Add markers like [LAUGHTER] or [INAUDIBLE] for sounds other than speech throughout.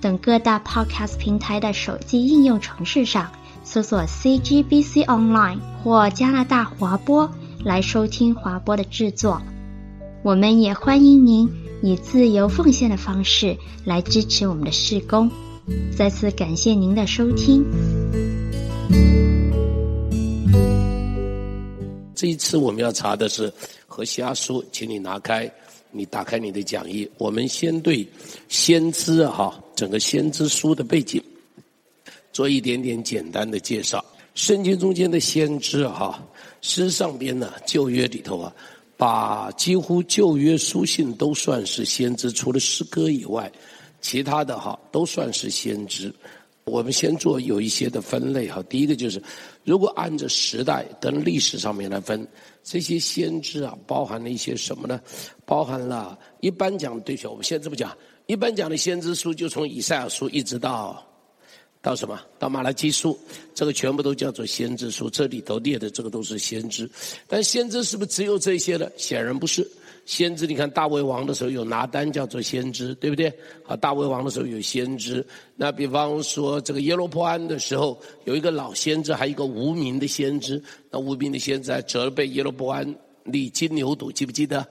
等各大 Podcast 平台的手机应用程式上搜索 CGBC Online 或加拿大华播来收听华播的制作。我们也欢迎您以自由奉献的方式来支持我们的事工。再次感谢您的收听。这一次我们要查的是。何西阿书，请你拿开，你打开你的讲义。我们先对先知哈，整个先知书的背景做一点点简单的介绍。圣经中间的先知哈，诗上边呢，旧约里头啊，把几乎旧约书信都算是先知，除了诗歌以外，其他的哈都算是先知。我们先做有一些的分类哈。第一个就是，如果按照时代跟历史上面来分。这些先知啊，包含了一些什么呢？包含了一般讲，对，我们先这么讲。一般讲的先知书，就从以赛亚书一直到到什么？到马拉基书，这个全部都叫做先知书。这里头列的这个都是先知，但先知是不是只有这些呢？显然不是。先知，你看大卫王的时候有拿单叫做先知，对不对？啊，大卫王的时候有先知。那比方说这个耶罗波安的时候有一个老先知，还有一个无名的先知。那无名的先知还责备耶罗波安立金牛犊，记不记得？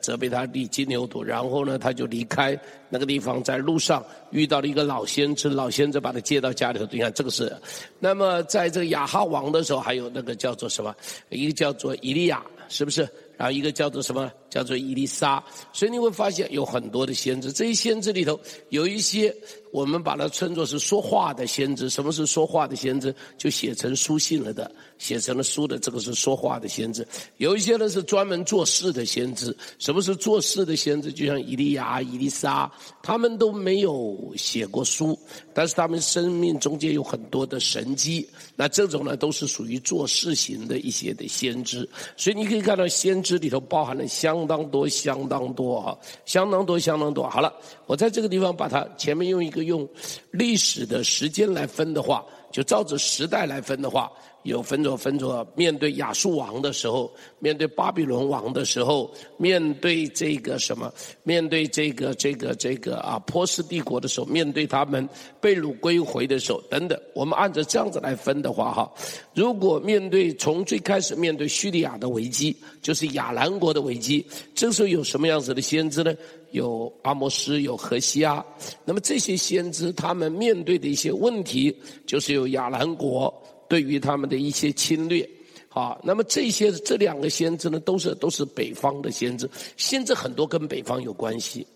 责备他立金牛犊，然后呢，他就离开那个地方，在路上遇到了一个老先知，老先知把他接到家里头。你看这个是。那么在这个亚哈王的时候，还有那个叫做什么？一个叫做伊利亚，是不是？然后一个叫做什么？叫做伊丽莎。所以你会发现有很多的先知，这些先知里头有一些。我们把它称作是说话的先知。什么是说话的先知？就写成书信了的，写成了书的，这个是说话的先知。有一些呢是专门做事的先知。什么是做事的先知？就像以利亚、以利沙，他们都没有写过书，但是他们生命中间有很多的神迹。那这种呢，都是属于做事型的一些的先知。所以你可以看到，先知里头包含了相当多、相当多啊，相当多、相当多。好了，我在这个地方把它前面用一个。用历史的时间来分的话，就照着时代来分的话，有分着分着。面对亚述王的时候，面对巴比伦王的时候，面对这个什么，面对这个这个这个啊波斯帝国的时候，面对他们被掳归回的时候，等等。我们按照这样子来分的话，哈，如果面对从最开始面对叙利亚的危机，就是亚兰国的危机，这时候有什么样子的先知呢？有阿摩斯，有何西阿，那么这些先知他们面对的一些问题，就是有亚兰国对于他们的一些侵略，好，那么这些这两个先知呢，都是都是北方的先知，先知很多跟北方有关系，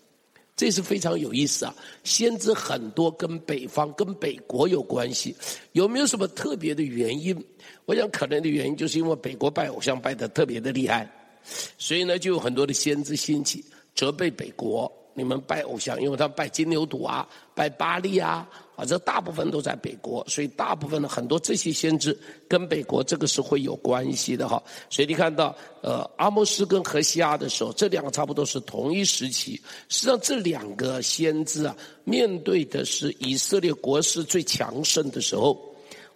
这是非常有意思啊。先知很多跟北方、跟北国有关系，有没有什么特别的原因？我想可能的原因就是因为北国拜偶像拜得特别的厉害，所以呢，就有很多的先知兴起。责备北国，你们拜偶像，因为他拜金牛犊啊，拜巴力啊，啊，这大部分都在北国，所以大部分的很多这些先知跟北国这个是会有关系的哈。所以你看到，呃，阿摩斯跟何西阿的时候，这两个差不多是同一时期。实际上，这两个先知啊，面对的是以色列国势最强盛的时候，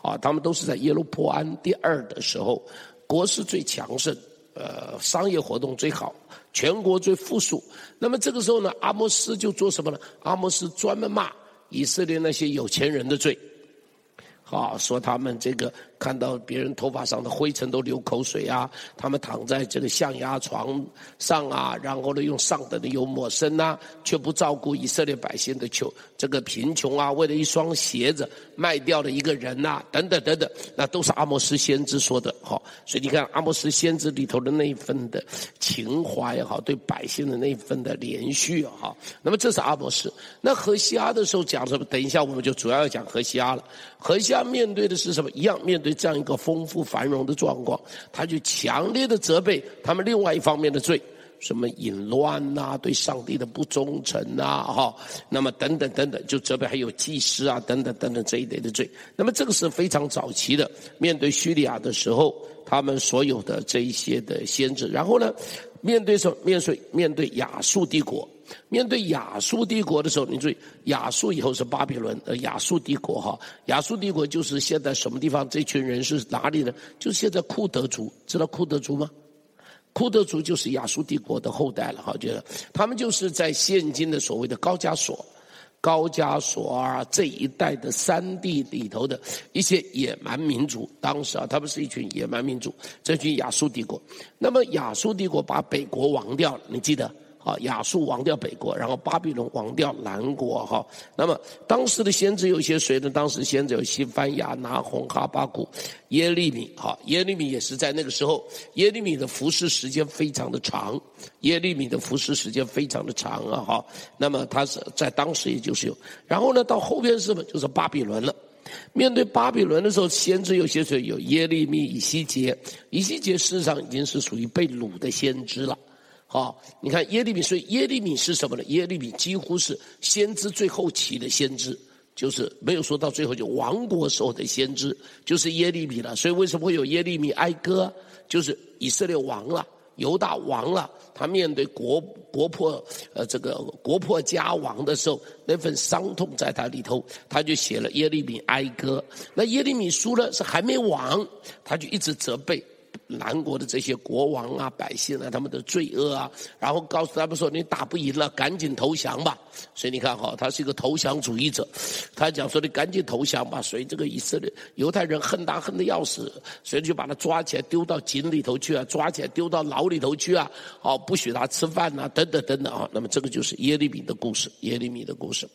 啊，他们都是在耶罗波安第二的时候，国势最强盛，呃，商业活动最好。全国最富庶，那么这个时候呢，阿摩斯就做什么呢？阿摩斯专门骂以色列那些有钱人的罪，啊说他们这个。看到别人头发上的灰尘都流口水啊！他们躺在这个象牙床上啊，然后呢用上等的油抹身呐，却不照顾以色列百姓的穷这个贫穷啊，为了一双鞋子卖掉了一个人呐，等等等等，那都是阿摩斯先知说的。好，所以你看阿摩斯先知里头的那一份的情怀也好，对百姓的那一份的连续啊，那么这是阿摩斯。那何西阿的时候讲什么？等一下我们就主要要讲何西阿了。何西阿面对的是什么？一样面对。这样一个丰富繁荣的状况，他就强烈的责备他们另外一方面的罪，什么淫乱呐，对上帝的不忠诚呐，哈，那么等等等等，就责备还有祭司啊，等等等等这一类的罪。那么这个是非常早期的，面对叙利亚的时候，他们所有的这一些的先知，然后呢，面对什？面对面对亚述帝国。面对亚述帝国的时候，你注意，亚述以后是巴比伦，呃，亚述帝国哈，亚述帝国就是现在什么地方？这群人是哪里的？就是现在库德族，知道库德族吗？库德族就是亚述帝国的后代了哈，觉得他们就是在现今的所谓的高加索、高加索啊这一带的山地里头的一些野蛮民族。当时啊，他们是一群野蛮民族，这群亚述帝国。那么亚述帝国把北国亡掉了，你记得？啊，亚述亡掉北国，然后巴比伦亡掉南国，哈。那么当时的先知有些谁呢？当时先知有西班牙、拿红、哈巴谷、耶利米，哈。耶利米也是在那个时候，耶利米的服侍时间非常的长，耶利米的服侍时间非常的长啊，哈。那么他是在当时也就是有，然后呢，到后边是什么？就是巴比伦了。面对巴比伦的时候，先知有些谁？有耶利米、以西结，以西结事实上已经是属于被掳的先知了。好，你看耶利米，所以耶利米是什么呢？耶利米几乎是先知最后期的先知，就是没有说到最后就亡国时候的先知，就是耶利米了。所以为什么会有耶利米哀歌？就是以色列亡了，犹大亡了，他面对国国破呃这个国破家亡的时候，那份伤痛在他里头，他就写了耶利米哀歌。那耶利米输了是还没亡，他就一直责备。南国的这些国王啊、百姓啊，他们的罪恶啊，然后告诉他们说：“你打不赢了，赶紧投降吧。”所以你看哈，他是一个投降主义者。他讲说：“你赶紧投降吧。”所以这个以色列犹太人恨他恨得要死，所以就把他抓起来丢到井里头去啊，抓起来丢到牢里头去啊，哦，不许他吃饭呐，等等等等啊。那么这个就是耶利米的故事，耶利米的故事。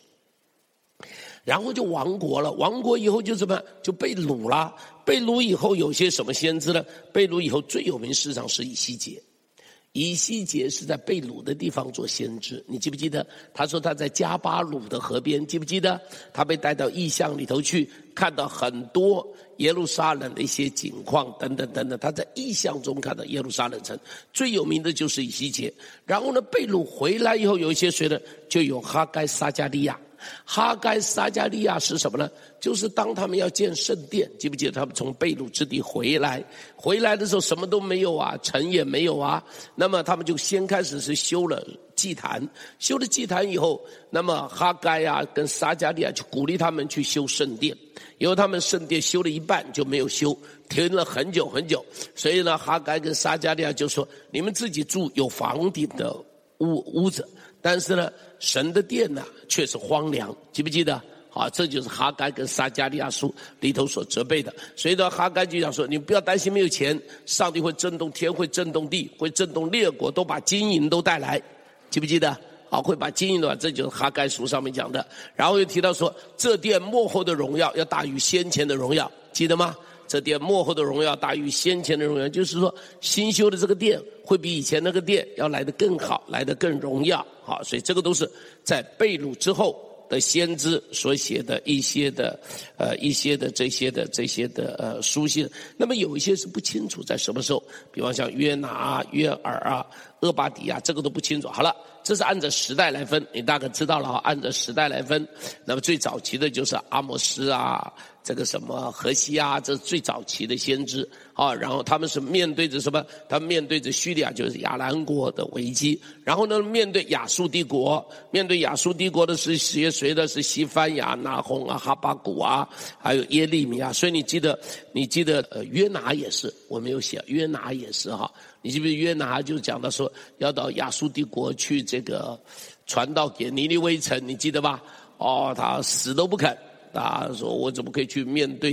然后就亡国了，亡国以后就怎么就被掳了？被掳以后有些什么先知呢？被掳以后最有名事实上是以西结，以西结是在被掳的地方做先知。你记不记得？他说他在加巴鲁的河边，记不记得？他被带到异象里头去，看到很多耶路撒冷的一些景况等等等等。他在异象中看到耶路撒冷城，最有名的就是以西结。然后呢，被掳回来以后有一些谁呢？就有哈该撒迦利亚。哈该撒迦利亚是什么呢？就是当他们要建圣殿，记不记得他们从被掳之地回来？回来的时候什么都没有啊，城也没有啊。那么他们就先开始是修了祭坛，修了祭坛以后，那么哈该啊跟撒迦利亚就鼓励他们去修圣殿。因为他们圣殿修了一半就没有修，停了很久很久。所以呢，哈该跟撒迦利亚就说：“你们自己住有房顶的屋屋子。”但是呢，神的殿呢却是荒凉，记不记得？啊，这就是哈该跟撒迦利亚书里头所责备的。所以呢，哈该就讲说：你不要担心没有钱，上帝会震动天，会震动地，会震动列国，都把金银都带来，记不记得？啊，会把金银的，这就是哈该书上面讲的。然后又提到说，这殿幕后的荣耀要大于先前的荣耀，记得吗？这殿末后的荣耀大于先前的荣耀，就是说新修的这个殿会比以前那个殿要来得更好，来得更荣耀。好，所以这个都是在被掳之后的先知所写的一些的呃一些的这些的这些的呃书信。那么有一些是不清楚在什么时候，比方像约拿啊、约尔啊、厄巴底啊，这个都不清楚。好了，这是按照时代来分，你大概知道了哈，按照时代来分。那么最早期的就是阿摩斯啊。这个什么何西啊，这是最早期的先知啊。然后他们是面对着什么？他们面对着叙利亚，就是亚兰国的危机。然后呢，面对亚述帝国，面对亚述帝国的是谁？谁的是西班牙、拿红啊、哈巴谷啊，还有耶利米啊。所以你记得，你记得呃，约拿也是，我没有写，约拿也是哈。你记不记得约拿就讲到说要到亚述帝国去这个传道给尼尼微城，你记得吧？哦，他死都不肯。他说：“我怎么可以去面对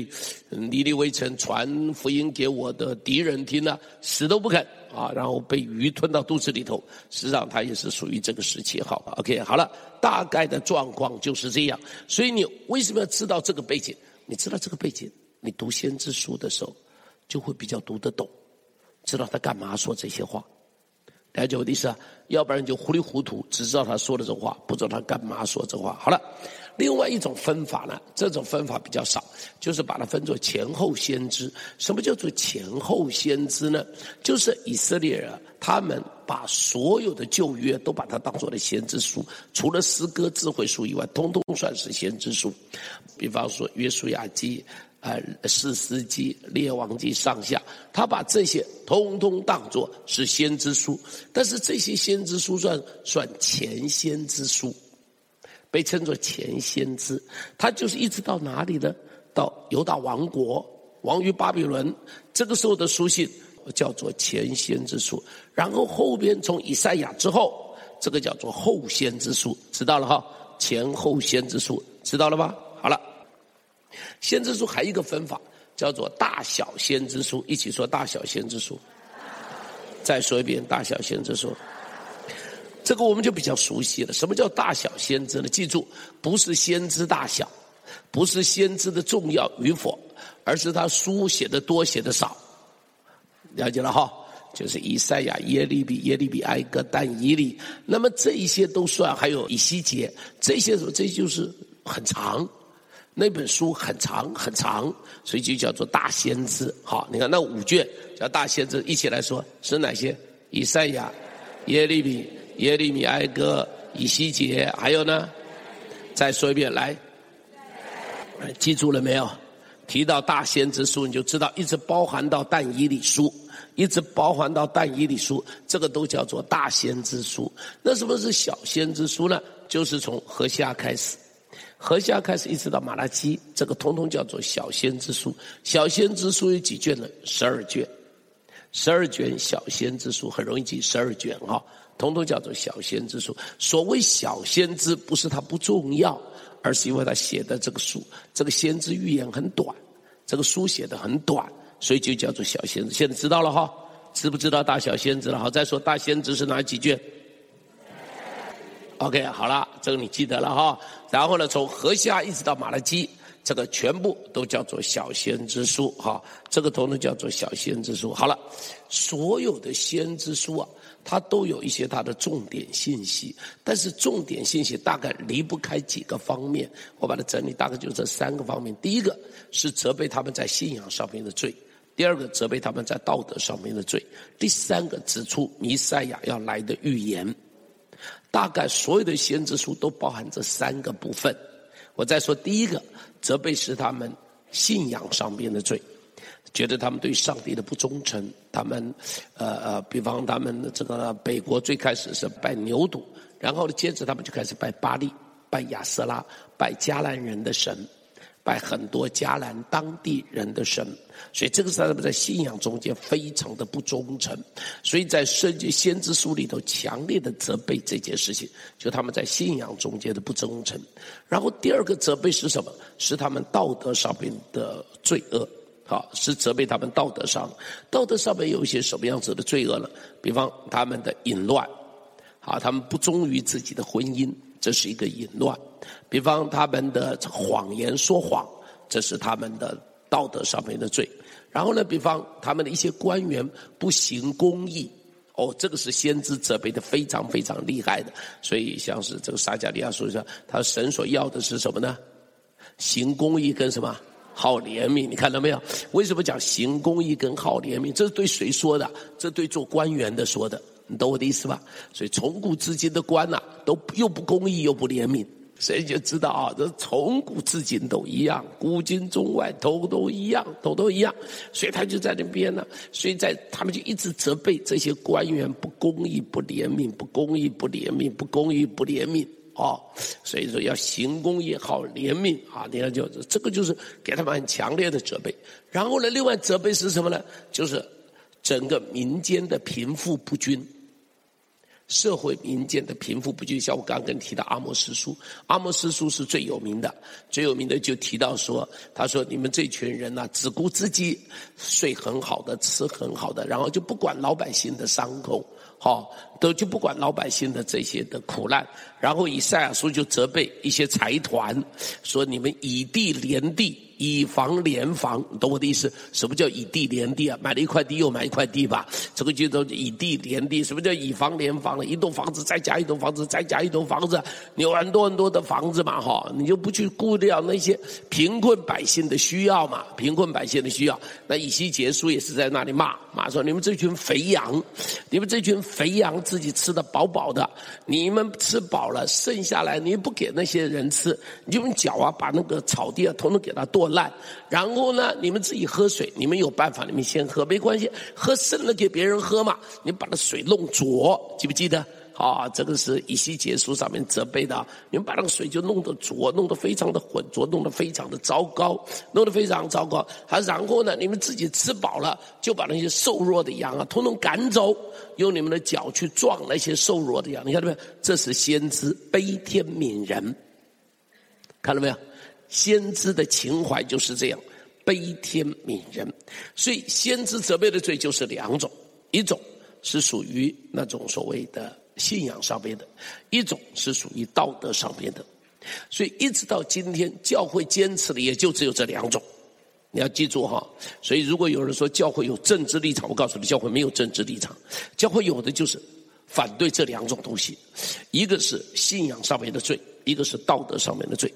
尼尼微城传福音给我的敌人听呢？死都不肯啊！然后被鱼吞到肚子里头。实际上，他也是属于这个时期。好，OK，好了，大概的状况就是这样。所以你为什么要知道这个背景？你知道这个背景，你读先知书的时候就会比较读得懂，知道他干嘛说这些话。了解我的意思啊？要不然就糊里糊涂，只知道他说的这话，不知道他干嘛说这话。好了。”另外一种分法呢，这种分法比较少，就是把它分作前后先知。什么叫做前后先知呢？就是以色列人他们把所有的旧约都把它当做了先知书，除了诗歌智慧书以外，通通算是先知书。比方说约书亚记、呃四世纪、列王纪上下，他把这些通通当作是先知书。但是这些先知书算算前先知书，被称作前先知。他就是一直到哪里呢？到犹大王国亡于巴比伦，这个时候的书信。叫做前先知书，然后后边从以赛亚之后，这个叫做后先知书，知道了哈？前后先知书，知道了吧？好了，先知书还有一个分法，叫做大小先知书，一起说大小先知书。再说一遍，大小先知书。这个我们就比较熟悉了。什么叫大小先知呢？记住，不是先知大小，不是先知的重要与否，而是他书写的多，写的少。了解了哈，就是以赛亚、耶利米、耶利米哀歌、但以理，那么这一些都算，还有以西结，这些什么这就是很长，那本书很长很长，所以就叫做大先知。好，你看那五卷叫大先知，一起来说是哪些？以赛亚、耶利米、耶利米哀歌、以西结，还有呢？再说一遍，来，记住了没有？提到大先知书，你就知道一直包含到但以理书。一直包含到但以理书，这个都叫做大先知书。那什么是小先知书呢？就是从何西阿开始，何西阿开始一直到马拉基，这个通通叫做小先知书。小先知书有几卷呢？十二卷，十二卷小先知书很容易记，十二卷哈，通通叫做小先知书。所谓小先知，不是它不重要，而是因为他写的这个书，这个先知预言很短，这个书写的很短。所以就叫做小先知，现在知道了哈？知不知道大小先知了？好，再说大先知是哪几卷？OK，好了，这个你记得了哈。然后呢，从何西一直到马拉基，这个全部都叫做小先知书哈。这个统称叫做小先知书。好了，所有的先知书啊，它都有一些它的重点信息，但是重点信息大概离不开几个方面。我把它整理，大概就这三个方面。第一个是责备他们在信仰上面的罪。第二个责备他们在道德上面的罪，第三个指出弥赛亚要来的预言，大概所有的先知书都包含这三个部分。我再说第一个，责备是他们信仰上边的罪，觉得他们对上帝的不忠诚，他们呃呃，比方他们的这个北国最开始是拜牛犊，然后呢，接着他们就开始拜巴利，拜亚瑟拉，拜迦南人的神。拜很多迦南当地人的神，所以这个是他们在信仰中间非常的不忠诚，所以在圣经先知书里头强烈的责备这件事情，就他们在信仰中间的不忠诚。然后第二个责备是什么？是他们道德上面的罪恶，好，是责备他们道德上，道德上面有一些什么样子的罪恶呢？比方他们的淫乱，好，他们不忠于自己的婚姻。这是一个淫乱，比方他们的谎言说谎，这是他们的道德上面的罪。然后呢，比方他们的一些官员不行公义，哦，这个是先知责备的非常非常厉害的。所以像是这个撒迦利亚说一下，他神所要的是什么呢？行公义跟什么？好怜悯。你看到没有？为什么讲行公义跟好怜悯？这是对谁说的？这对做官员的说的。你懂我的意思吧？所以从古至今的官呐、都又不公义又不怜悯，所以就知道啊，这从古至今都一样，古今中外都都一样，都都一样。所以他就在那边呢，所以在他们就一直责备这些官员不公义、不怜悯、不公义、不怜悯、不公义、不怜悯哦。所以说要行公也、好怜悯啊！你看就这个就是给他们很强烈的责备。然后呢，另外责备是什么呢？就是整个民间的贫富不均。社会民间的贫富不均，像我刚刚提到阿摩斯书，阿摩斯书是最有名的，最有名的就提到说，他说你们这群人呐、只顾自己睡很好的，吃很好的，然后就不管老百姓的伤口，好，都就不管老百姓的这些的苦难，然后以赛亚书就责备一些财团，说你们以地连地。以房连房，懂我的意思？什么叫以地连地啊？买了一块地又买一块地吧，这个就叫以地连地。什么叫以房连房了？一栋房子再加一栋房子，再加一栋房子，你有很多很多的房子嘛，哈，你就不去顾掉那些贫困百姓的需要嘛？贫困百姓的需要，那以西结束也是在那里骂，骂说你们这群肥羊，你们这群肥羊自己吃得饱饱的，你们吃饱了剩下来你不给那些人吃，你就用脚啊把那个草地啊统统给它剁烂，然后呢，你们自己喝水，你们有办法，你们先喝没关系，喝剩了给别人喝嘛。你把那水弄浊，记不记得？啊，这个是以西结书上面责备的，你们把那个水就弄得浊，弄得非常的浑浊，弄得非常的糟糕，弄得非常糟糕。还然后呢，你们自己吃饱了，就把那些瘦弱的羊啊，统统赶走，用你们的脚去撞那些瘦弱的羊。你看到没有？这是先知悲天悯人，看到没有？先知的情怀就是这样，悲天悯人。所以先知责备的罪就是两种，一种是属于那种所谓的。信仰上面的一种是属于道德上面的，所以一直到今天，教会坚持的也就只有这两种。你要记住哈，所以如果有人说教会有政治立场，我告诉你，教会没有政治立场，教会有的就是反对这两种东西，一个是信仰上面的罪，一个是道德上面的罪，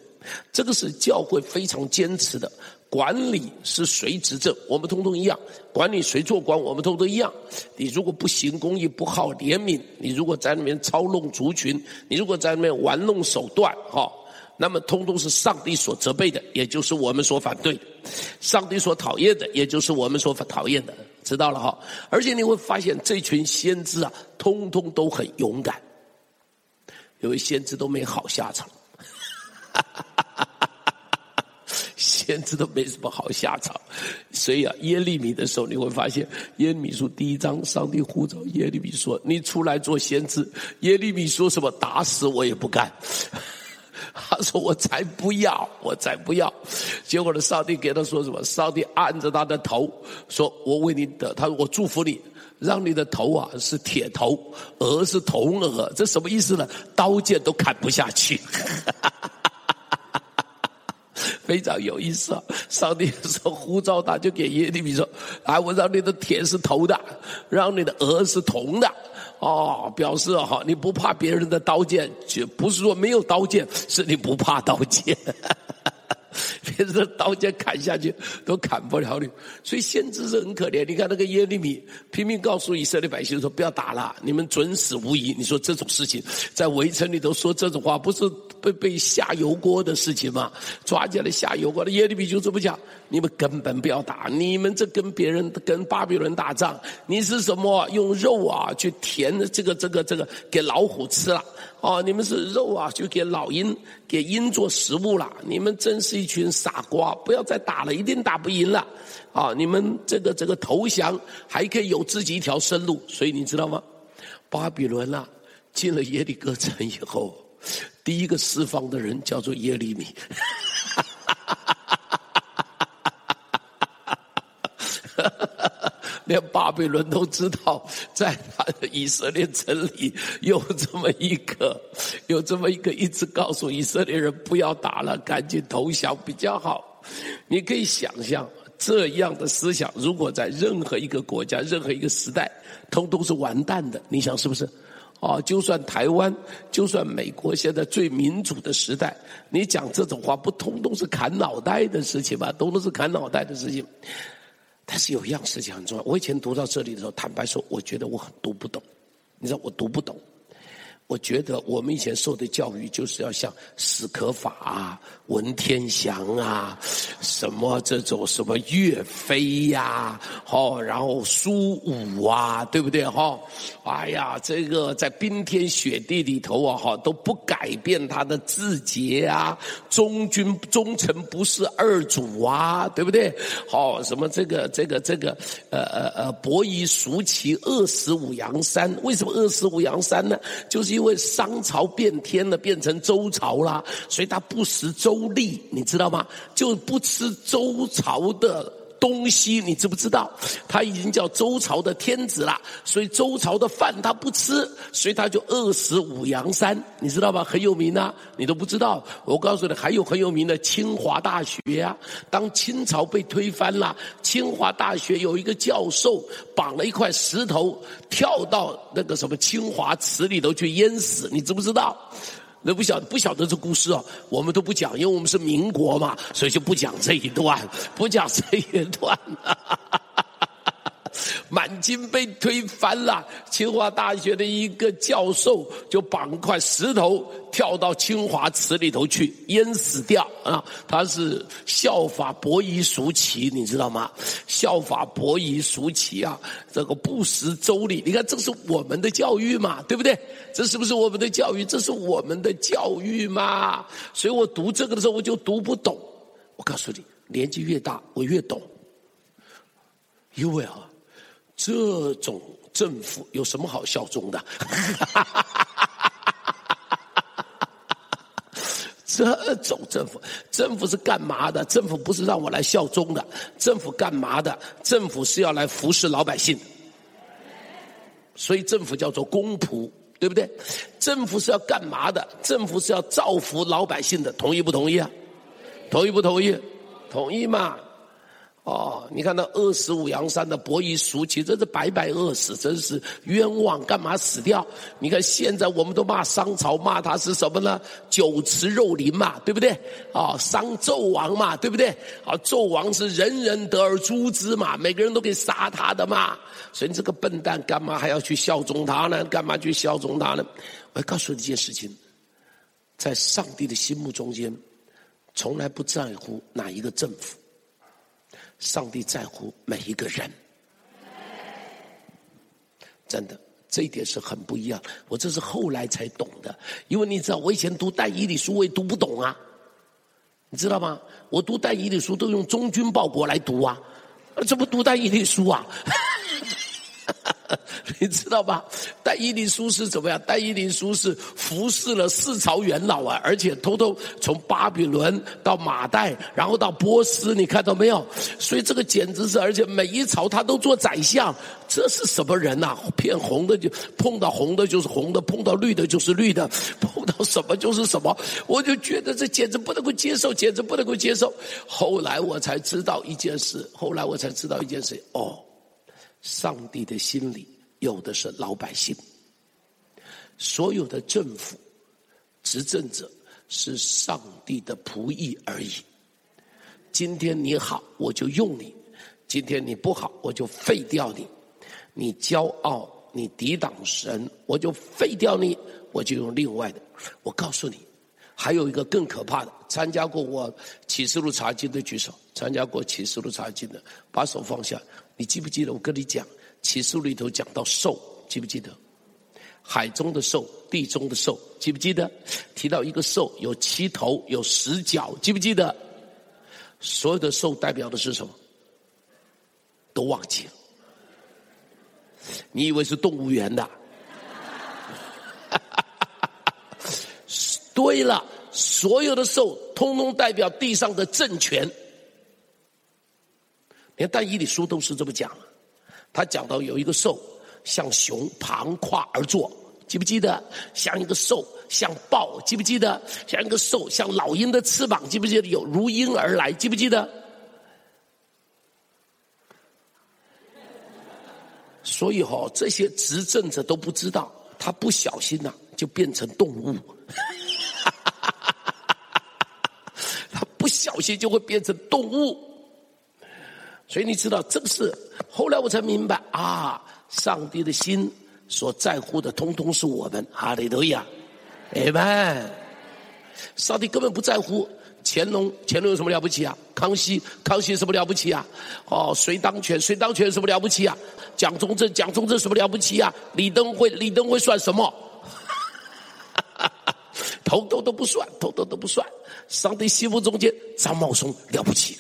这个是教会非常坚持的。管理是谁执政，我们通通一样；管理谁做官，我们通通一样。你如果不行公义，不好怜悯，你如果在里面操弄族群，你如果在里面玩弄手段，哈，那么通通是上帝所责备的，也就是我们所反对的；上帝所讨厌的，也就是我们所讨厌的。知道了哈？而且你会发现，这群先知啊，通通都很勇敢，因为先知都没好下场。先知都没什么好下场，所以啊，耶利米的时候你会发现，耶利米书第一章，上帝呼召耶利米说：“你出来做先知。”耶利米说什么？打死我也不干。[LAUGHS] 他说：“我才不要，我才不要。”结果呢，上帝给他说什么？上帝按着他的头说：“我为你的，他说我祝福你，让你的头啊是铁头，额是铜额。这什么意思呢？刀剑都砍不下去。”非常有意思啊！上帝说呼召他，就给耶利米说：“啊，我让你的铁是铜的，让你的额是铜的，哦，表示哈，你不怕别人的刀剑，就不是说没有刀剑，是你不怕刀剑。” [LAUGHS] 别人的刀剑砍下去都砍不了你，所以先知是很可怜。你看那个耶利米拼命告诉以色列百姓说：“不要打了，你们准死无疑。”你说这种事情在围城里头说这种话，不是被被下油锅的事情吗？抓起来下油锅的耶利米就这么讲：“你们根本不要打，你们这跟别人跟巴比伦打仗，你是什么用肉啊去填这个这个这个给老虎吃了。”哦，你们是肉啊，就给老鹰、给鹰做食物了。你们真是一群傻瓜！不要再打了，一定打不赢了。啊、你们这个这个投降还可以有自己一条生路。所以你知道吗？巴比伦啊，进了耶利哥城以后，第一个释放的人叫做耶利米。连巴比伦都知道，在他的以色列城里有这么一个，有这么一个，一直告诉以色列人不要打了，赶紧投降比较好。你可以想象这样的思想，如果在任何一个国家、任何一个时代，通通是完蛋的。你想是不是？啊，就算台湾，就算美国，现在最民主的时代，你讲这种话，不通通是砍脑袋的事情吧？通通是砍脑袋的事情。但是有一样事情很重要。我以前读到这里的时候，坦白说，我觉得我很读不懂。你知道，我读不懂。我觉得我们以前受的教育就是要像史可法啊、文天祥啊、什么这种什么岳飞呀，哦，然后苏武啊，对不对？哈，哎呀，这个在冰天雪地里头啊，哈，都不改变他的志节啊，忠君忠臣不是二主啊，对不对？好，什么这个这个这个呃呃呃，伯夷叔齐，饿死五杨山。为什么饿死五杨山呢？就是因为商朝变天了，变成周朝了，所以他不食周粟，你知道吗？就不吃周朝的东西，你知不知道？他已经叫周朝的天子了，所以周朝的饭他不吃，所以他就饿死五羊山，你知道吧？很有名啊，你都不知道。我告诉你，还有很有名的清华大学、啊。当清朝被推翻了，清华大学有一个教授绑了一块石头，跳到那个什么清华池里头去淹死，你知不知道？那不晓不晓得这故事啊，我们都不讲，因为我们是民国嘛，所以就不讲这一段，不讲这一段。哈哈哈满清被推翻了，清华大学的一个教授就绑块石头跳到清华池里头去淹死掉啊！他是效法伯夷叔齐，你知道吗？效法伯夷叔齐啊，这个不食周礼，你看这是我们的教育嘛，对不对？这是不是我们的教育？这是我们的教育嘛？所以我读这个的时候我就读不懂。我告诉你，年纪越大我越懂，因为啊。这种政府有什么好效忠的？[LAUGHS] 这种政府，政府是干嘛的？政府不是让我来效忠的，政府干嘛的？政府是要来服侍老百姓，所以政府叫做公仆，对不对？政府是要干嘛的？政府是要造福老百姓的，同意不同意啊？同意不同意？同意嘛？哦，你看那饿死五羊山的伯夷叔齐，真是白白饿死，真是冤枉！干嘛死掉？你看现在我们都骂商朝，骂他是什么呢？酒池肉林嘛，对不对？啊、商纣王嘛，对不对？啊，纣王是人人得而诛之嘛，每个人都可以杀他的嘛。所以你这个笨蛋，干嘛还要去效忠他呢？干嘛去效忠他呢？我要告诉你一件事情，在上帝的心目中间，从来不在乎哪一个政府。上帝在乎每一个人，真的，这一点是很不一样。我这是后来才懂的，因为你知道，我以前读但以理书我也读不懂啊，你知道吗？我读但以理书都用忠君报国来读啊，怎么读但以理书啊？[LAUGHS] 你知道吧？戴伊林书是怎么样？戴伊林书是服侍了四朝元老啊，而且偷偷从巴比伦到马代，然后到波斯，你看到没有？所以这个简直是，而且每一朝他都做宰相，这是什么人呐、啊？偏红的就碰到红的就是红的，碰到绿的就是绿的，[LAUGHS] 碰到什么就是什么。我就觉得这简直不能够接受，简直不能够接受。后来我才知道一件事，后来我才知道一件事，哦。上帝的心里有的是老百姓，所有的政府执政者是上帝的仆役而已。今天你好，我就用你；今天你不好，我就废掉你。你骄傲，你抵挡神，我就废掉你，我就用另外的。我告诉你，还有一个更可怕的。参加过我启示录查经的举手，参加过启示录查经的，把手放下。你记不记得我跟你讲启示里头讲到兽，记不记得？海中的兽，地中的兽，记不记得？提到一个兽有七头有十脚，记不记得？所有的兽代表的是什么？都忘记了。你以为是动物园的？[LAUGHS] 对了，所有的兽通通代表地上的政权。连但以理书都是这么讲，他讲到有一个兽像熊盘跨而坐，记不记得？像一个兽像豹，记不记得？像一个兽像老鹰的翅膀，记不记得？有如鹰而来，记不记得？所以哈、哦，这些执政者都不知道，他不小心呐、就变成动物，[LAUGHS] 他不小心就会变成动物。所以你知道，这个是后来我才明白啊！上帝的心所在乎的，通通是我们。哈利路亚，阿门。上帝根本不在乎乾隆，乾隆有什么了不起啊？康熙，康熙有什么了不起啊？哦，谁当权，谁当权什么了不起啊？蒋中正，蒋中正什么了不起啊？李登辉，李登辉算什么？[LAUGHS] 头头都不算，统统都不算。上帝心目中间，张茂松了不起。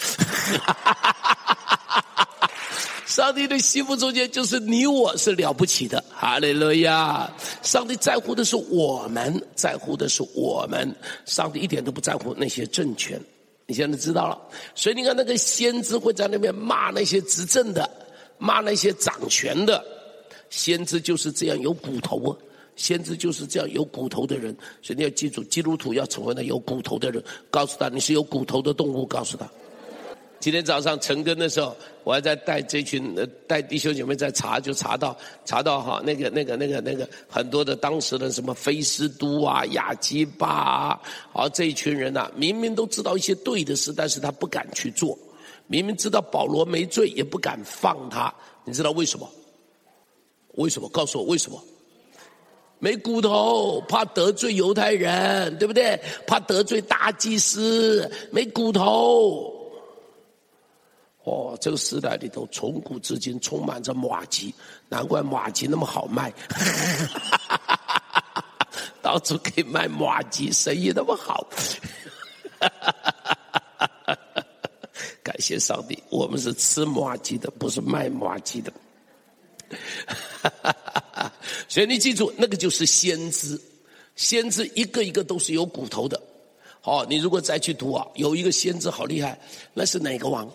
上帝的心目中间就是你我是了不起的，哈利路亚！上帝在乎的是我们，在乎的是我们。上帝一点都不在乎那些政权，你现在知道了。所以你看，那个先知会在那边骂那些执政的，骂那些掌权的。先知就是这样有骨头啊，先知就是这样有骨头的人。所以你要记住，基督徒要成为那有骨头的人。告诉他，你是有骨头的动物。告诉他。今天早上晨更的时候，我还在带这群带弟兄姐妹在查，就查到查到哈那个那个那个那个很多的当时的什么菲斯都啊、亚基巴啊，好这一群人呐、明明都知道一些对的事，但是他不敢去做；明明知道保罗没罪，也不敢放他。你知道为什么？为什么？告诉我为什么？没骨头，怕得罪犹太人，对不对？怕得罪大祭司，没骨头。哦，这个时代里头，从古至今充满着马吉，难怪马吉那么好卖，[LAUGHS] 到处可以卖马吉，生意那么好。[LAUGHS] 感谢上帝，我们是吃马吉的，不是卖马吉的。[LAUGHS] 所以你记住，那个就是先知，先知一个一个都是有骨头的。好，你如果再去读啊，有一个先知好厉害，那是哪个王？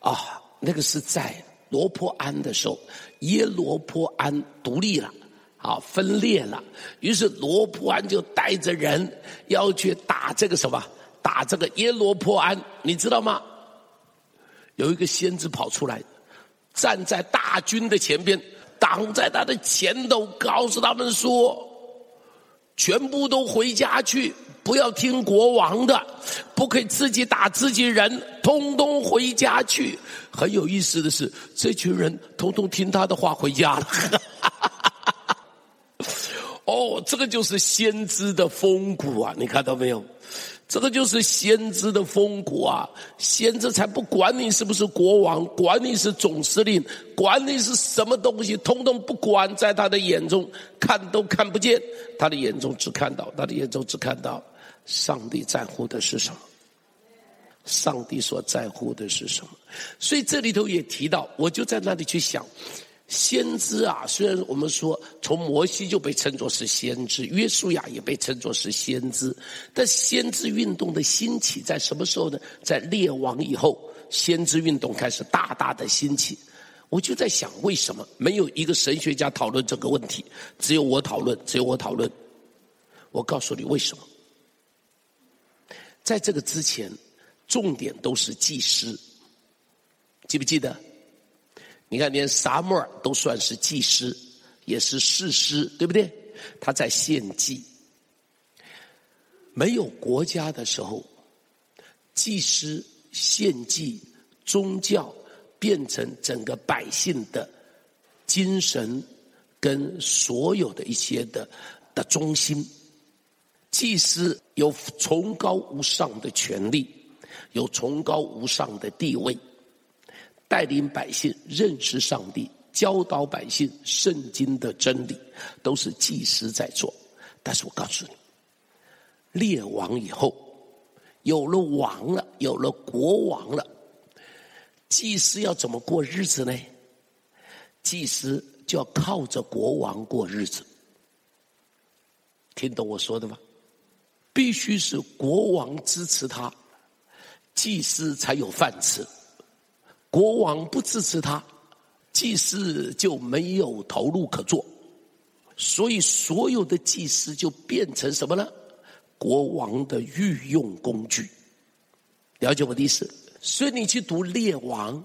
啊，那个是在罗波安的时候，耶罗波安独立了，啊，分裂了。于是罗波安就带着人要去打这个什么，打这个耶罗波安，你知道吗？有一个先知跑出来，站在大军的前边，挡在他的前头，告诉他们说：全部都回家去。不要听国王的，不可以自己打自己人，通通回家去。很有意思的是，这群人通通听他的话回家了。[LAUGHS] 哦，这个就是先知的风骨啊！你看到没有？这个就是先知的风骨啊！先知才不管你是不是国王，管你是总司令，管你是什么东西，通通不管，在他的眼中看都看不见，他的眼中只看到，他的眼中只看到。上帝在乎的是什么？上帝所在乎的是什么？所以这里头也提到，我就在那里去想，先知啊，虽然我们说从摩西就被称作是先知，约书亚也被称作是先知，但先知运动的兴起在什么时候呢？在列王以后，先知运动开始大大的兴起。我就在想，为什么没有一个神学家讨论这个问题？只有我讨论，只有我讨论。我告诉你为什么。在这个之前，重点都是祭司，记不记得？你看，连撒母耳都算是祭师，也是士师，对不对？他在献祭。没有国家的时候，祭司献祭，宗教变成整个百姓的精神跟所有的一些的的中心。祭司有崇高无上的权力，有崇高无上的地位，带领百姓认识上帝，教导百姓圣经的真理，都是祭司在做。但是我告诉你，列王以后，有了王了，有了国王了，祭司要怎么过日子呢？祭司就要靠着国王过日子。听懂我说的吗？必须是国王支持他，祭司才有饭吃。国王不支持他，祭司就没有头路可做。所以，所有的祭司就变成什么呢？国王的御用工具。了解我的意思？所以你去读列王，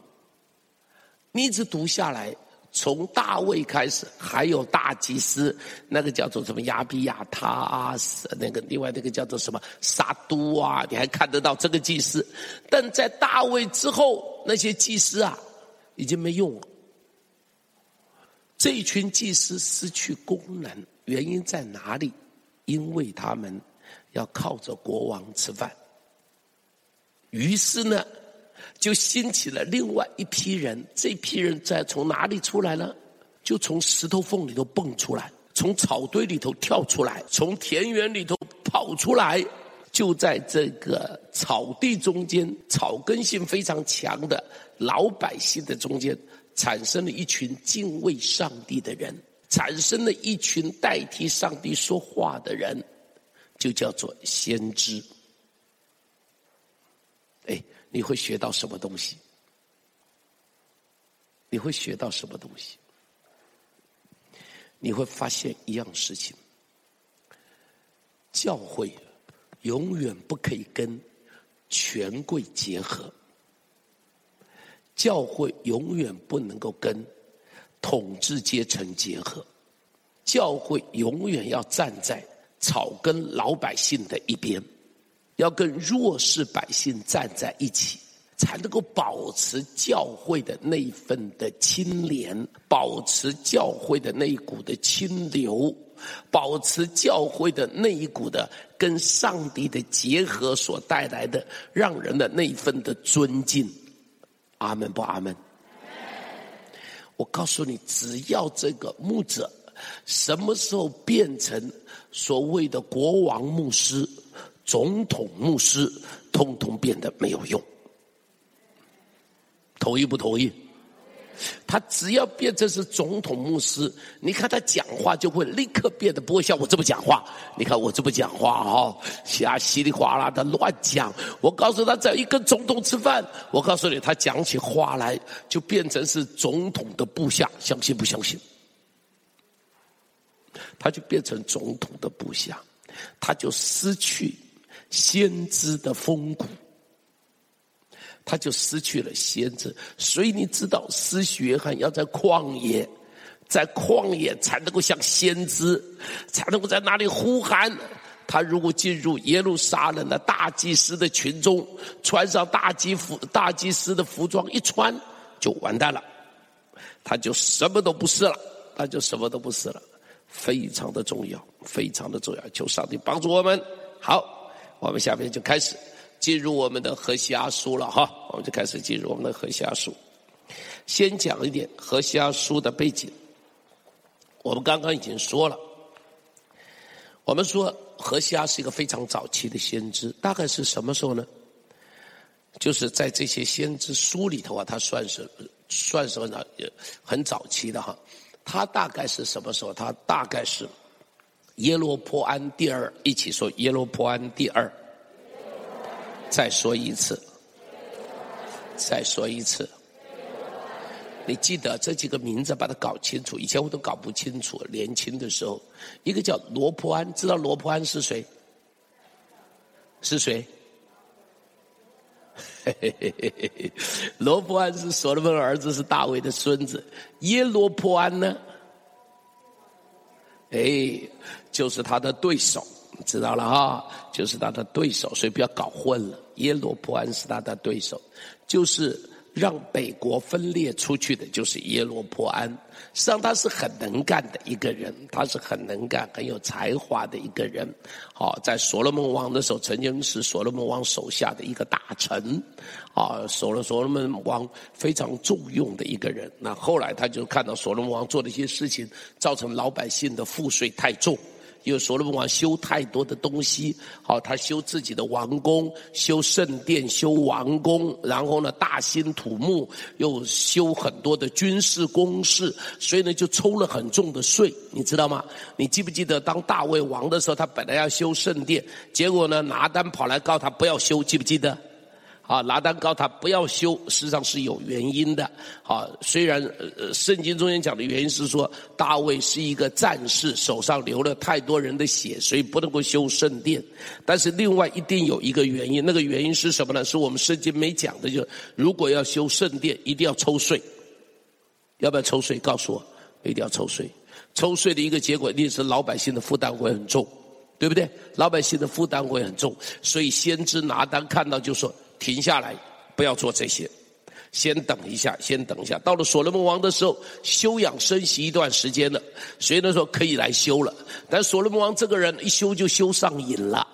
你一直读下来。从大卫开始，还有大祭司，那个叫做什么亚比亚他啊，那个另外那个叫做什么撒督啊，你还看得到这个祭司。但在大卫之后，那些祭司啊，已经没用了。这一群祭司失去功能，原因在哪里？因为他们要靠着国王吃饭。于是呢？就兴起了另外一批人，这批人在从哪里出来呢？就从石头缝里头蹦出来，从草堆里头跳出来，从田园里头跑出来，就在这个草地中间，草根性非常强的老百姓的中间，产生了一群敬畏上帝的人，产生了一群代替上帝说话的人，就叫做先知。哎，你会学到什么东西？你会学到什么东西？你会发现一样事情：教会永远不可以跟权贵结合，教会永远不能够跟统治阶层结合，教会永远要站在草根老百姓的一边，要跟弱势百姓站在一起。才能够保持教会的那一份的清廉，保持教会的那一股的清流，保持教会的那一股的跟上帝的结合所带来的让人的那一份的尊敬。阿门不阿门？我告诉你，只要这个牧者什么时候变成所谓的国王牧师、总统牧师，通通变得没有用。同意不同意？他只要变成是总统牧师，你看他讲话就会立刻变得不会像我这么讲话。你看我这么讲话哦，瞎稀里哗啦的乱讲。我告诉他，只要一跟总统吃饭，我告诉你，他讲起话来就变成是总统的部下，相信不相信？他就变成总统的部下，他就失去先知的风骨。他就失去了先知，所以你知道，施洗约翰要在旷野，在旷野才能够像先知，才能够在那里呼喊。他如果进入耶路撒冷的大祭司的群众，穿上大祭服、大祭司的服装一穿，就完蛋了，他就什么都不是了，他就什么都不是了，非常的重要，非常的重要，求上帝帮助我们。好，我们下面就开始。进入我们的何西阿书了哈，我们就开始进入我们的何西阿书。先讲一点何西阿书的背景。我们刚刚已经说了，我们说何西阿是一个非常早期的先知，大概是什么时候呢？就是在这些先知书里头啊，他算是算是呢很早期的哈。他大概是什么时候？他大概是耶罗波安第二，一起说耶罗波安第二。再说一次，再说一次。你记得这几个名字，把它搞清楚。以前我都搞不清楚。年轻的时候，一个叫罗波安，知道罗波安是谁？是谁？[LAUGHS] 罗波安是所罗门儿子，是大卫的孙子。耶罗波安呢？哎，就是他的对手。知道了哈，就是他的对手，所以不要搞混了。耶罗波安是他的对手，就是让北国分裂出去的，就是耶罗波安。实际上他是很能干的一个人，他是很能干、很有才华的一个人。好，在所罗门王的时候，曾经是所罗门王手下的一个大臣。啊，所罗所罗门王非常重用的一个人。那后来他就看到所罗门王做的一些事情，造成老百姓的赋税太重。因为所罗门王修太多的东西，好，他修自己的王宫，修圣殿，修王宫，然后呢，大兴土木，又修很多的军事工事，所以呢，就抽了很重的税，你知道吗？你记不记得当大卫王的时候，他本来要修圣殿，结果呢，拿单跑来告他不要修，记不记得？啊，拿单告他不要修，实际上是有原因的。啊，虽然呃，圣经中间讲的原因是说大卫是一个战士，手上流了太多人的血，所以不能够修圣殿。但是另外一定有一个原因，那个原因是什么呢？是我们圣经没讲的，就是如果要修圣殿，一定要抽税。要不要抽税？告诉我，一定要抽税。抽税的一个结果，一定是老百姓的负担会很重，对不对？老百姓的负担会很重，所以先知拿单看到就说。停下来，不要做这些，先等一下，先等一下。到了所罗门王的时候，休养生息一段时间了，所以那时候可以来修了。但所罗门王这个人一修就修上瘾了。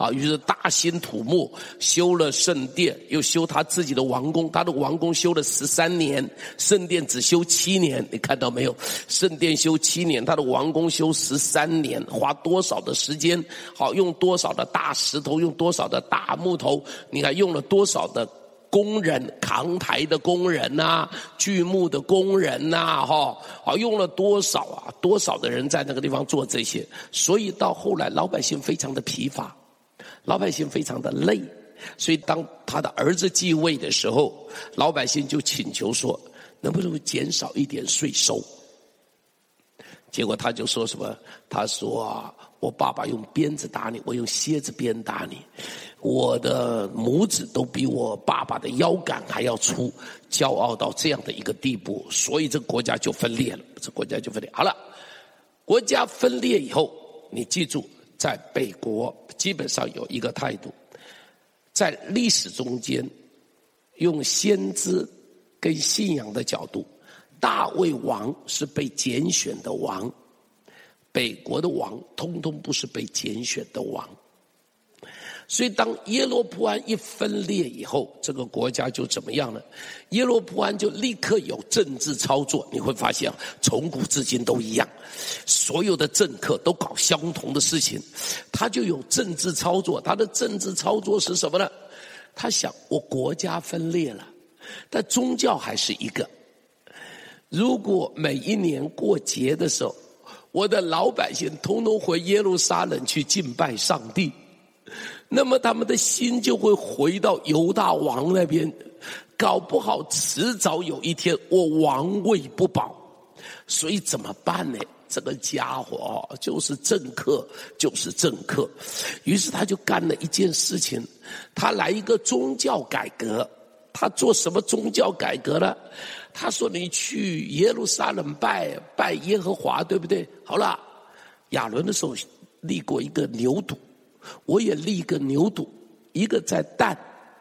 啊，于是大兴土木，修了圣殿，又修他自己的王宫。他的王宫修了十三年，圣殿只修七年。你看到没有？圣殿修七年，他的王宫修十三年，花多少的时间？好，用多少的大石头？用多少的大木头？你看用了多少的工人？扛抬的工人呐、锯木的工人呐、哈，好，用了多少啊？多少的人在那个地方做这些？所以到后来，老百姓非常的疲乏。老百姓非常的累，所以当他的儿子继位的时候，老百姓就请求说，能不能减少一点税收？结果他就说什么？他说啊，我爸爸用鞭子打你，我用蝎子鞭打你，我的拇指都比我爸爸的腰杆还要粗，骄傲到这样的一个地步，所以这国家就分裂了。这国家就分裂。好了，国家分裂以后，你记住，在北国基本上有一个态度，在历史中间，用先知跟信仰的角度。大卫王是被拣选的王，北国的王通通不是被拣选的王。所以当耶罗波安一分裂以后，这个国家就怎么样了？耶罗波安就立刻有政治操作，你会发现从古至今都一样，所有的政客都搞相同的事情，他就有政治操作。他的政治操作是什么呢？他想，我国家分裂了，但宗教还是一个。如果每一年过节的时候，我的老百姓通通回耶路撒冷去敬拜上帝，那么他们的心就会回到犹大王那边，搞不好迟早有一天我王位不保，所以怎么办呢？这个家伙就是政客，就是政客。于是他就干了一件事情，他来一个宗教改革。他做什么宗教改革呢？他说：“你去耶路撒冷拜拜耶和华，对不对？”好了，亚伦的时候立过一个牛犊，我也立一个牛犊，一个在旦，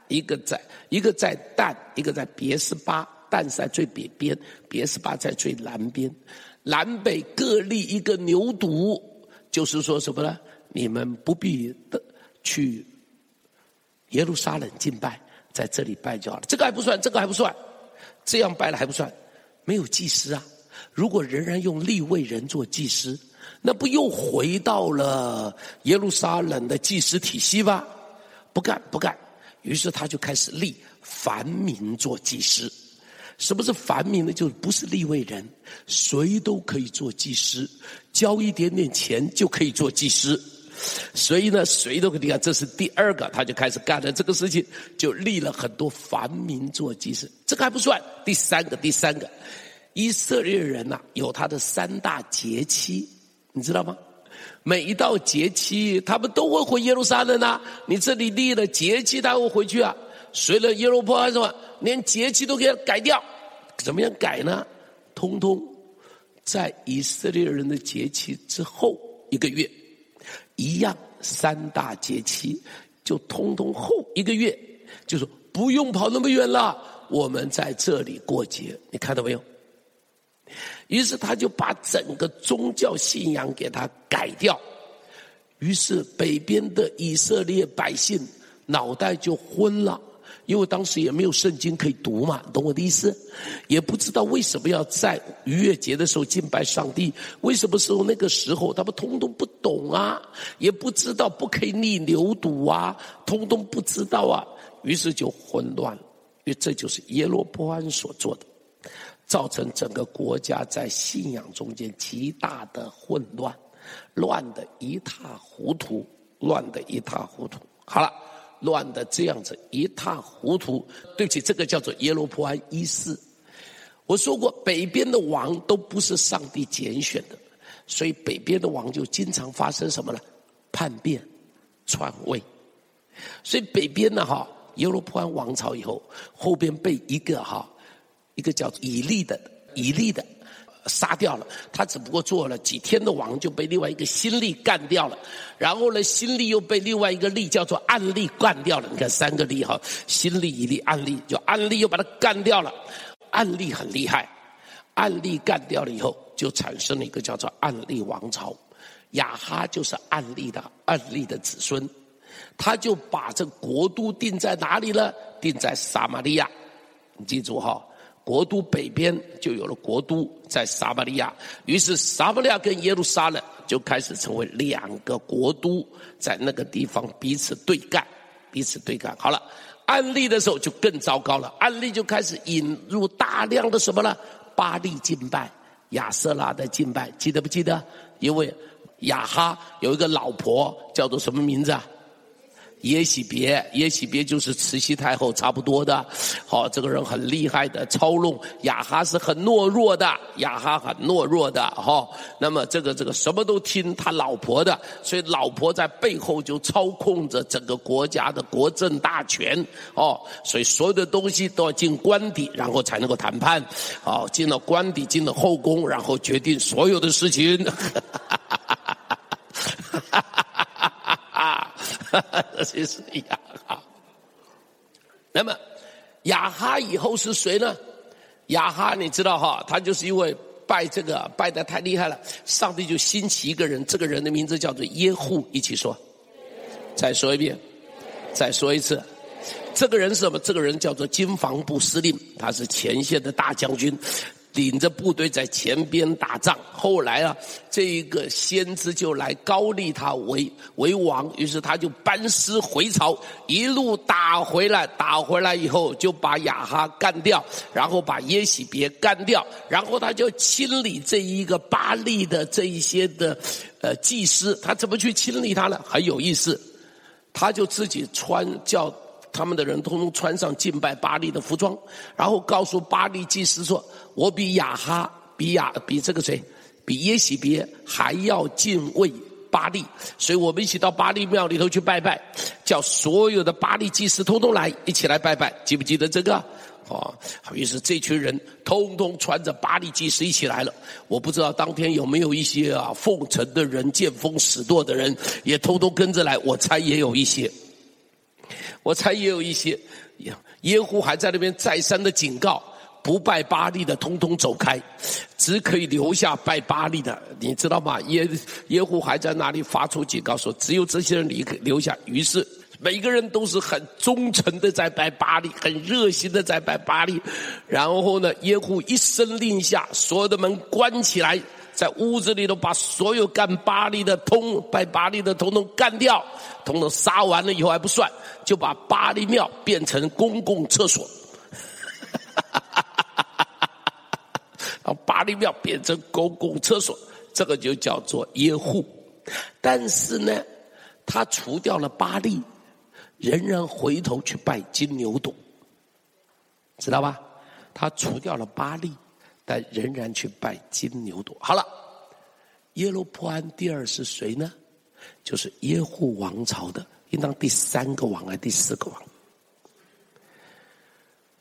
一个在一个在旦，一个在别是巴，旦是在最北边，别是巴在最南边，南北各立一个牛犊，就是说什么呢？你们不必的去耶路撒冷敬拜。在这里拜就好了，这个还不算，这个还不算，这样拜了还不算，没有祭司啊。如果仍然用立位人做祭司，那不又回到了耶路撒冷的祭司体系吗？不干不干，于是他就开始立凡民做祭司。什么是凡民呢？就是不是立位人，谁都可以做祭司，交一点点钱就可以做祭司。所以呢，谁都可以看，这是第二个，他就开始干了这个事情，就立了很多凡民做祭司。这个还不算，第三个，第三个，以色列人呐、有他的三大节期，你知道吗？每一到节期，他们都会回耶路撒冷啊。你这里立了节期，他会回去啊。随了耶罗波安什么，连节期都给他改掉，怎么样改呢？通通在以色列人的节期之后一个月。一样三大节期，就通通后一个月，就说不用跑那么远了，我们在这里过节，你看到没有？于是他就把整个宗教信仰给他改掉，于是北边的以色列百姓脑袋就昏了。因为当时也没有圣经可以读嘛，懂我的意思？也不知道为什么要在逾越节的时候敬拜上帝，为什么时候那个时候他们通通不懂啊？也不知道不可以立牛犊啊，通通不知道啊，于是就混乱。因为这就是耶罗波安所做的，造成整个国家在信仰中间极大的混乱，乱得一塌糊涂，乱得一塌糊涂。好了。乱的这样子一塌糊涂，对不起，这个叫做耶罗波安一世。我说过，北边的王都不是上帝拣选的，所以北边的王就经常发生什么呢？叛变、篡位。所以北边的哈耶罗波安王朝以后，后边被一个哈一个叫以利的以利的。杀掉了，他只不过做了几天的王，就被另外一个新利干掉了。然后呢，新利又被另外一个利叫做暗利干掉了。你看三个利哈，新利、以利、暗利，就暗利又把他干掉了。暗利很厉害，暗利干掉了以后，就产生了一个叫做暗利王朝。亚哈就是暗利的暗利的子孙，他就把这国都定在哪里呢？定在撒玛利亚。你记住哈。国都北边就有了国都在撒巴利亚，于是撒巴利亚跟耶路撒冷就开始成为两个国都，在那个地方彼此对干，彼此对干。好了，安利的时候就更糟糕了，安利就开始引入大量的什么呢？巴力敬拜、亚瑟拉的敬拜，记得不记得？因为亚哈有一个老婆叫做什么名字啊？耶洗别，耶洗别就是慈禧太后差不多的。好，这个人很厉害的，操弄雅哈是很懦弱的，雅哈很懦弱的。哈，那么这个这个什么都听他老婆的，所以老婆在背后就操控着整个国家的国政大权。哦，所以所有的东西都要进官邸，然后才能够谈判。哦，进了官邸，进了后宫，然后决定所有的事情。哈哈哈哈哈 [LAUGHS] 这就是亚哈。那么亚哈以后是谁呢？亚哈你知道哈，他就是因为拜这个拜的太厉害了，上帝就兴起一个人，这个人的名字叫做耶户。一起说，再说一遍，再说一次。这个人是什么？这个人叫做经防部司令，他是前线的大将军。领着部队在前边打仗，后来啊，这一个先知就来高立他为为王，于是他就班师回朝，一路打回来，打回来以后就把亚哈干掉，然后把耶喜别干掉，然后他就清理这一个巴利的这一些的呃祭司，他怎么去清理他呢？很有意思，他就自己穿叫。他们的人通通穿上敬拜巴力的服装，然后告诉巴力祭司说：“我比亚哈，比亚比这个谁，比耶洗别还要敬畏巴力，所以我们一起到巴力庙里头去拜拜，叫所有的巴力祭司通通来一起来拜拜，记不记得这个？哦，于是这群人通通穿着巴力祭司一起来了。我不知道当天有没有一些啊奉承的人、见风使舵的人也通通跟着来，我猜也有一些。”我猜也有一些，耶户还在那边再三的警告，不拜巴力的通通走开，只可以留下拜巴力的，你知道吗？耶耶户还在那里发出警告说，只有这些人离开留下。于是每个人都是很忠诚的在拜巴力，很热心的在拜巴力。然后呢，耶户一声令下，所有的门关起来。在屋子里头把所有干巴力的通拜巴力的统统干掉，统统杀完了以后还不算，就把巴力庙变成公共厕所，[LAUGHS] 把巴力庙变成公共厕所，这个就叫做耶户。但是呢，他除掉了巴力，仍然回头去拜金牛犊，知道吧？他除掉了巴力。但仍然去拜金牛犊。好了，耶罗波安第二是谁呢？就是耶户王朝的，应当第三个王还是第四个王？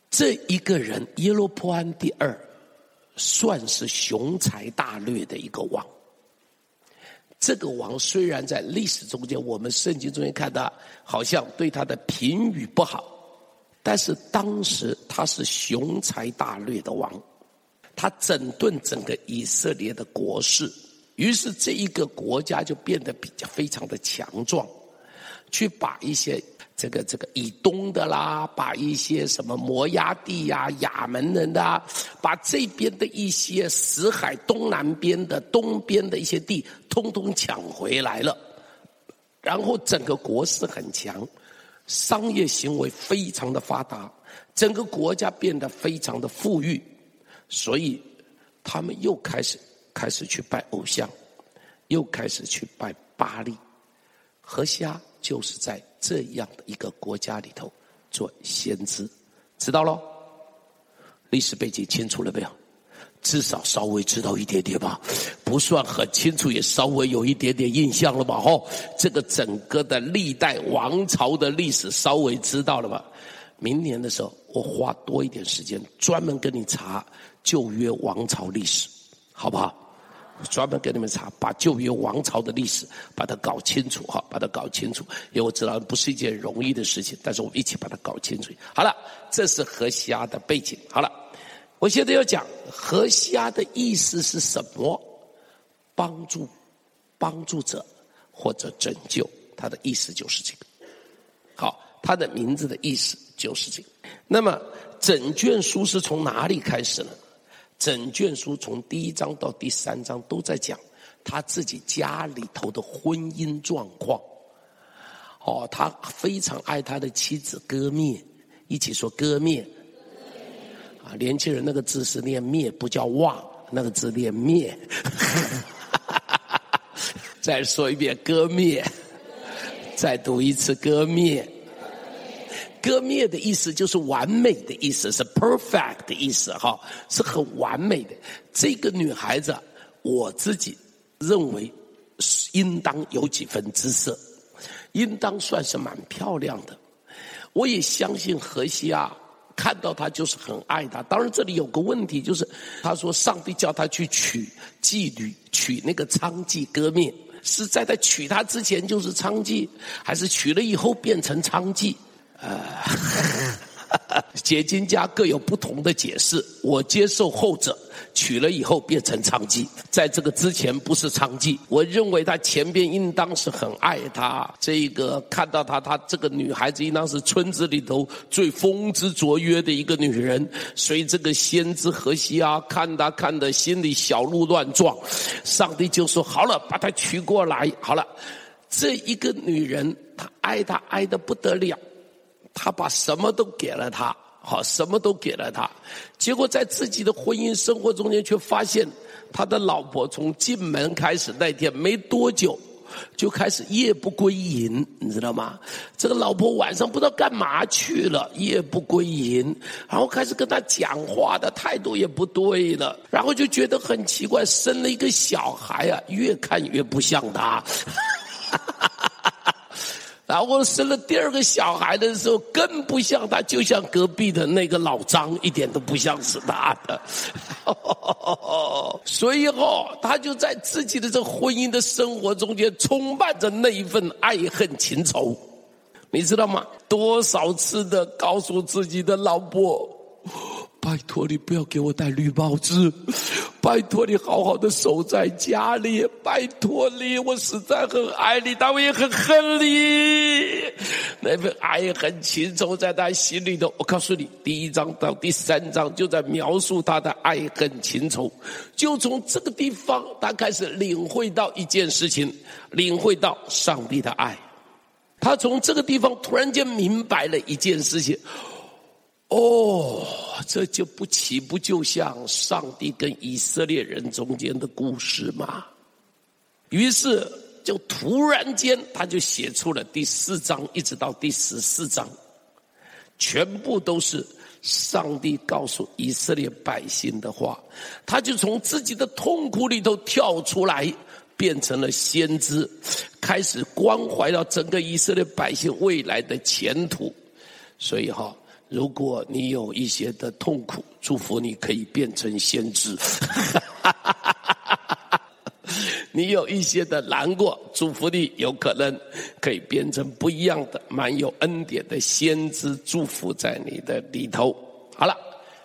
这一个人耶罗波安第二，算是雄才大略的一个王。这个王虽然在历史中间，我们圣经中间看到，好像对他的评语不好，但是当时他是雄才大略的王。他整顿整个以色列的国势，于是这一个国家就变得比较非常的强壮，去把一些这个这个以东的啦，把一些什么摩押地呀、亚门人的，啊把这边的一些死海东南边的东边的一些地，通通抢回来了，然后整个国势很强，商业行为非常的发达，整个国家变得非常的富裕。所以，他们又开始开始去拜偶像，又开始去拜巴利。何西阿就是在这样的一个国家里头做先知，知道喽？历史背景清楚了没有？至少稍微知道一点点吧，不算很清楚，也稍微有一点点印象了吧？哦，这个整个的历代王朝的历史稍微知道了吧？明年的时候，我花多一点时间专门跟你查。旧约王朝历史，好不好？专门给你们查，把旧约王朝的历史把它搞清楚，哈，把它搞清楚。因为我知道不是一件容易的事情，但是我们一起把它搞清楚。好了，这是何西阿的背景。好了，我现在要讲何西阿的意思是什么？帮助、帮助者或者拯救，他的意思就是这个。好，他的名字的意思就是这个。那么整卷书是从哪里开始呢？整卷书从第一章到第三章都在讲他自己家里头的婚姻状况。哦，他非常爱他的妻子割灭，一起说割灭。啊，年轻人那个字是念灭，不叫忘，那个字念灭。[LAUGHS] 再说一遍，割灭。再读一次割灭。割灭的意思就是完美的意思，是 perfect 的意思，哈，是很完美的。这个女孩子，我自己认为应当有几分姿色，应当算是蛮漂亮的。我也相信何西啊看到她就是很爱她。当然这里有个问题，就是他说上帝叫他去娶妓女，娶那个娼妓割灭，是在他娶她之前就是娼妓，还是娶了以后变成娼妓？呃，解经家各有不同的解释。我接受后者，娶了以后变成娼妓，在这个之前不是娼妓。我认为他前边应当是很爱她，这个看到她，她这个女孩子应当是村子里头最风姿卓约的一个女人。所以这个先知何西啊看她看得心里小鹿乱撞，上帝就说：“好了，把她娶过来。”好了，这一个女人，她爱她爱的不得了。他把什么都给了他，好，什么都给了他，结果在自己的婚姻生活中间，却发现他的老婆从进门开始那天没多久，就开始夜不归营，你知道吗？这个老婆晚上不知道干嘛去了，夜不归营，然后开始跟他讲话的态度也不对了，然后就觉得很奇怪，生了一个小孩啊，越看越不像他。[LAUGHS] 然后生了第二个小孩的时候，更不像他，就像隔壁的那个老张，一点都不像是他的。[LAUGHS] 所以，他就在自己的这婚姻的生活中间，充满着那一份爱恨情仇，你知道吗？多少次的告诉自己的老婆。拜托你不要给我戴绿帽子，拜托你好好的守在家里，拜托你，我实在很爱你，但我也很恨你。那份爱恨情仇在他心里头，我告诉你，第一章到第三章就在描述他的爱恨情仇。就从这个地方，他开始领会到一件事情，领会到上帝的爱。他从这个地方突然间明白了一件事情。哦，这就不岂不就像上帝跟以色列人中间的故事吗？于是就突然间，他就写出了第四章，一直到第十四章，全部都是上帝告诉以色列百姓的话。他就从自己的痛苦里头跳出来，变成了先知，开始关怀到整个以色列百姓未来的前途。所以哈。如果你有一些的痛苦，祝福你可以变成先知；[LAUGHS] 你有一些的难过，祝福你有可能可以变成不一样的、蛮有恩典的先知，祝福在你的里头。好了。